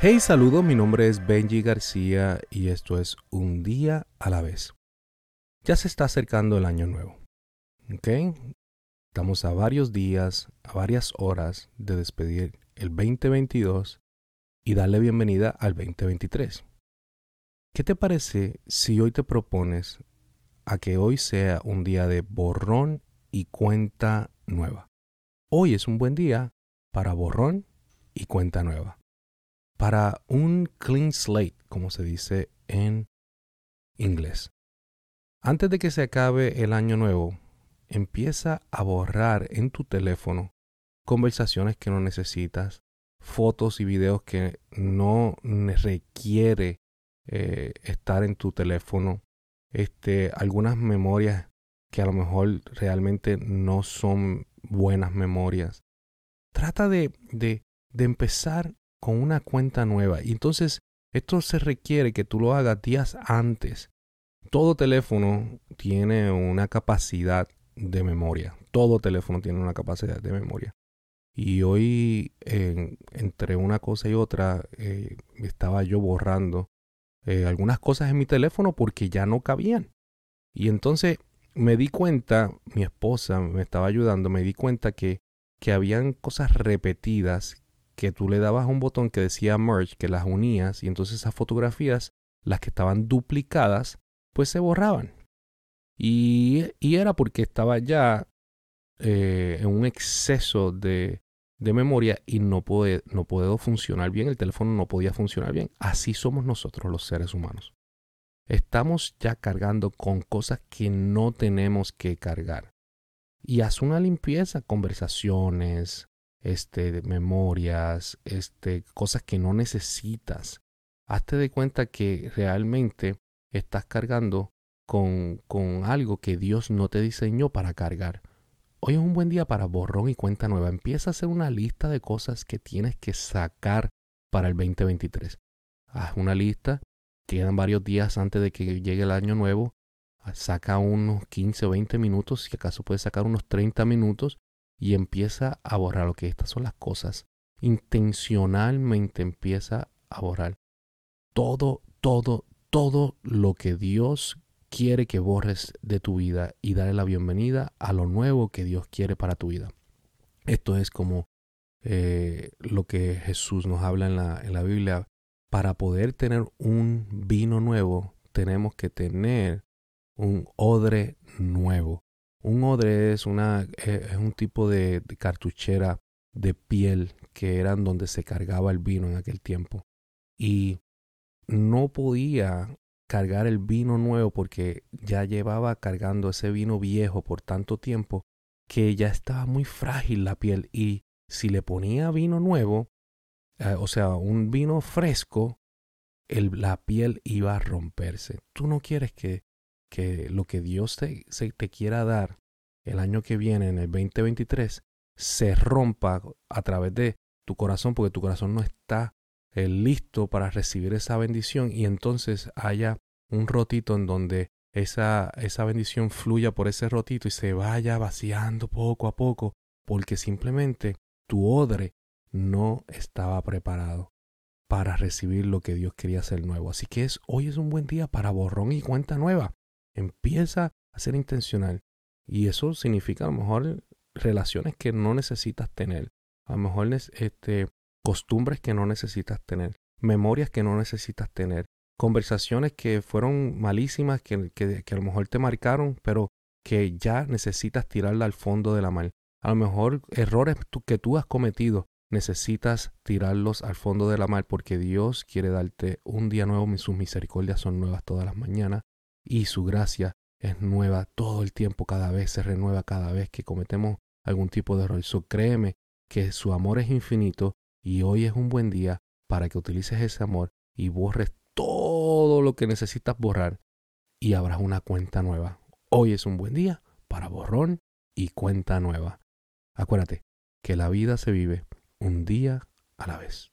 Hey, saludos, mi nombre es Benji García y esto es Un día a la vez. Ya se está acercando el año nuevo. ¿Ok? Estamos a varios días, a varias horas de despedir el 2022 y darle bienvenida al 2023. ¿Qué te parece si hoy te propones a que hoy sea un día de borrón y cuenta nueva? Hoy es un buen día para borrón y cuenta nueva. Para un clean slate, como se dice en inglés. Antes de que se acabe el año nuevo, empieza a borrar en tu teléfono conversaciones que no necesitas, fotos y videos que no requiere eh, estar en tu teléfono, este, algunas memorias que a lo mejor realmente no son buenas memorias. Trata de, de, de empezar con una cuenta nueva. Y entonces esto se requiere que tú lo hagas días antes. Todo teléfono tiene una capacidad de memoria. Todo teléfono tiene una capacidad de memoria. Y hoy, entre una cosa y otra, eh, estaba yo borrando eh, algunas cosas en mi teléfono porque ya no cabían. Y entonces me di cuenta, mi esposa me estaba ayudando, me di cuenta que, que habían cosas repetidas que tú le dabas un botón que decía merge, que las unías, y entonces esas fotografías, las que estaban duplicadas, pues se borraban. Y, y era porque estaba ya eh, en un exceso de, de memoria y no, puede, no puedo funcionar bien, el teléfono no podía funcionar bien. Así somos nosotros los seres humanos. Estamos ya cargando con cosas que no tenemos que cargar. Y haz una limpieza, conversaciones, este, memorias, este, cosas que no necesitas. Hazte de cuenta que realmente estás cargando con, con algo que Dios no te diseñó para cargar. Hoy es un buen día para borrón y cuenta nueva. Empieza a hacer una lista de cosas que tienes que sacar para el 2023. Haz una lista, quedan varios días antes de que llegue el año nuevo. Saca unos 15 o 20 minutos, si acaso puedes sacar unos 30 minutos y empieza a borrar lo que estas son las cosas. Intencionalmente empieza a borrar todo, todo, todo lo que Dios quiere que borres de tu vida y darle la bienvenida a lo nuevo que Dios quiere para tu vida. Esto es como eh, lo que Jesús nos habla en la, en la Biblia. Para poder tener un vino nuevo, tenemos que tener un odre nuevo. Un odre es, una, eh, es un tipo de, cartuchera de piel que eran donde se cargaba el vino en aquel tiempo. Y no podía cargar el vino nuevo porque ya llevaba cargando ese vino viejo por tanto tiempo que ya estaba muy frágil la piel y si le ponía vino nuevo, eh, o sea, un vino fresco, la piel iba a romperse. Tú no quieres que que lo que Dios te, quiera dar el año que viene, en el 2023, se rompa a través de tu corazón, porque tu corazón no está eh, listo para recibir esa bendición y entonces haya un rotito en donde esa, esa bendición fluya por ese rotito y se vaya vaciando poco a poco, porque simplemente tu odre no estaba preparado para recibir lo que Dios quería hacer nuevo. Así que es, hoy es un buen día para borrón y cuenta nueva. Empieza a ser intencional. Y eso significa a lo mejor relaciones que no necesitas tener. A lo mejor este, costumbres que no necesitas tener. Memorias que no necesitas tener. Conversaciones que fueron malísimas, que, que, a lo mejor te marcaron, pero que ya necesitas tirarla al fondo de la mar. A lo mejor errores que tú has cometido necesitas tirarlos al fondo de la mar porque Dios quiere darte un día nuevo. Sus misericordias son nuevas todas las mañanas y su gracia es nueva todo el tiempo, cada vez se renueva cada vez que cometemos algún tipo de error. So, créeme que su amor es infinito y hoy es un buen día para que utilices ese amor y borres todo lo que necesitas borrar y abras una cuenta nueva. Hoy es un buen día para borrón y cuenta nueva. Acuérdate que la vida se vive un día a la vez.